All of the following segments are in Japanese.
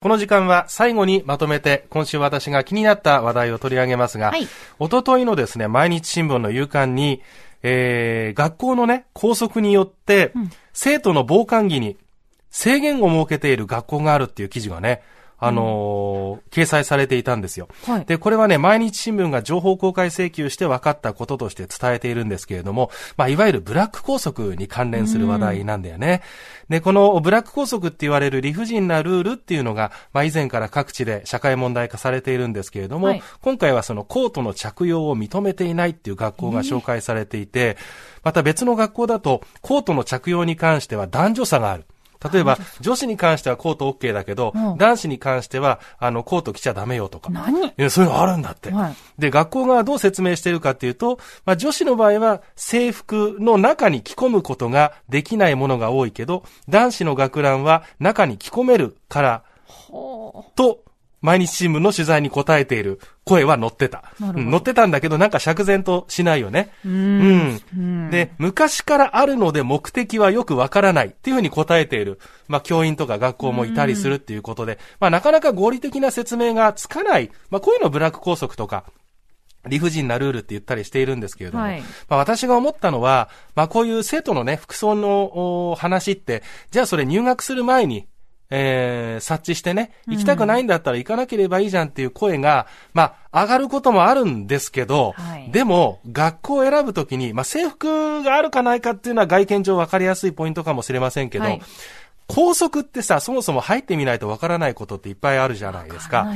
この時間は最後にまとめて今週私が気になった話題を取り上げますが、はい、おとといのですね、毎日新聞の夕刊に、えー、学校のね、校則によって、うん、生徒の防寒着に制限を設けている学校があるっていう記事がね、あのー、掲載されていたんですよ。はい、で、これはね、毎日新聞が情報公開請求して分かったこととして伝えているんですけれども、まあ、いわゆるブラック拘束に関連する話題なんだよね。で、このブラック拘束って言われる理不尽なルールっていうのが、まあ、以前から各地で社会問題化されているんですけれども、はい、今回はそのコートの着用を認めていないっていう学校が紹介されていて、また別の学校だと、コートの着用に関しては男女差がある。例えば、女子に関してはコート OK だけど、うん、男子に関しては、あの、コート着ちゃダメよとか。何？そういうのあるんだって。はい、で、学校がどう説明してるかっていうと、まあ、女子の場合は制服の中に着込むことができないものが多いけど、男子の学ランは中に着込めるから、と毎日新聞の取材に答えている声は載ってた。載ってたんだけど、なんか釈然としないよね。うん,、うん。で、昔からあるので目的はよくわからないっていうふうに答えている、まあ、教員とか学校もいたりするっていうことで、まあ、なかなか合理的な説明がつかない。まあ、こういうのブラック拘束とか、理不尽なルールって言ったりしているんですけれども、はい、まあ私が思ったのは、まあこういう生徒のね、服装の話って、じゃあそれ入学する前に、えー、察知してね、行きたくないんだったら行かなければいいじゃんっていう声が、まあ、上がることもあるんですけど、はい、でも、学校を選ぶときに、まあ、制服があるかないかっていうのは外見上分かりやすいポイントかもしれませんけど、はい高速ってさ、そもそも入ってみないとわからないことっていっぱいあるじゃないですか。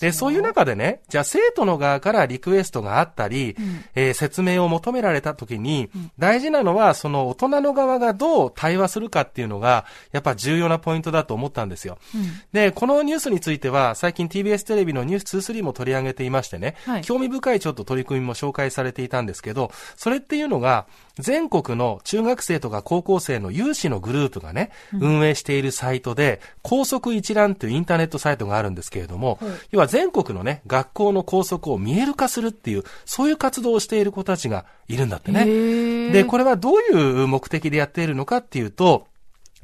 で、そういう中でね、じゃあ生徒の側からリクエストがあったり、うん、えー、説明を求められた時に、うん、大事なのは、その大人の側がどう対話するかっていうのが、やっぱ重要なポイントだと思ったんですよ。うん、で、このニュースについては、最近 TBS テレビのニュース23も取り上げていましてね、はい、興味深いちょっと取り組みも紹介されていたんですけど、それっていうのが、全国の中学生とか高校生の有志のグループがね、運営しているサイトで、高速一覧というインターネットサイトがあるんですけれども、要は全国のね、学校の校則を見える化するっていう、そういう活動をしている子たちがいるんだってね。で、これはどういう目的でやっているのかっていうと、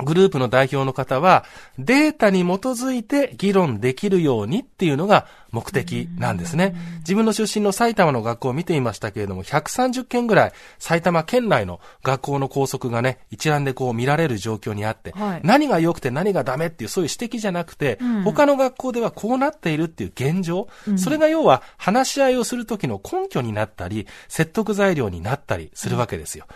グループの代表の方は、データに基づいて議論できるようにっていうのが目的なんですね。自分の出身の埼玉の学校を見ていましたけれども、130件ぐらい埼玉県内の学校の校則がね、一覧でこう見られる状況にあって、はい、何が良くて何がダメっていうそういう指摘じゃなくて、うん、他の学校ではこうなっているっていう現状、うん、それが要は話し合いをするときの根拠になったり、説得材料になったりするわけですよ。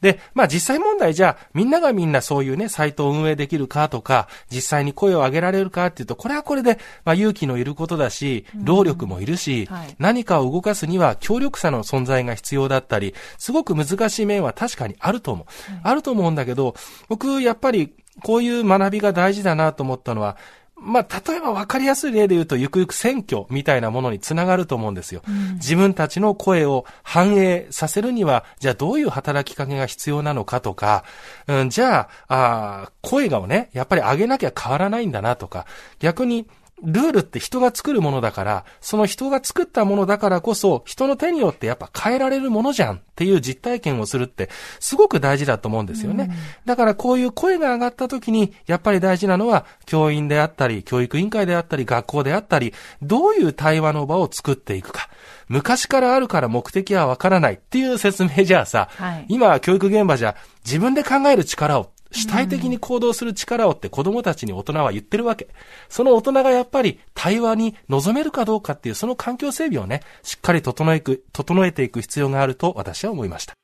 で、まあ実際問題じゃあ、みんながみんなそういうね、サイトを運営できるかとか、実際に声を上げられるかっていうと、これはこれで、まあ勇気のいることだし、労力もいるし、はい、何かを動かすには協力者の存在が必要だったり、すごく難しい面は確かにあると思う。はい、あると思うんだけど、僕、やっぱり、こういう学びが大事だなと思ったのは、まあ、例えば分かりやすい例で言うと、ゆくゆく選挙みたいなものにつながると思うんですよ。うん、自分たちの声を反映させるには、じゃあどういう働きかけが必要なのかとか、うん、じゃあ、あ声がをね、やっぱり上げなきゃ変わらないんだなとか、逆に、ルールって人が作るものだから、その人が作ったものだからこそ、人の手によってやっぱ変えられるものじゃんっていう実体験をするって、すごく大事だと思うんですよね。だからこういう声が上がった時に、やっぱり大事なのは、教員であったり、教育委員会であったり、学校であったり、どういう対話の場を作っていくか。昔からあるから目的はわからないっていう説明じゃあさ、はい、今教育現場じゃ自分で考える力を主体的に行動する力をって子供たちに大人は言ってるわけ。その大人がやっぱり対話に臨めるかどうかっていうその環境整備をね、しっかり整え整えていく必要があると私は思いました。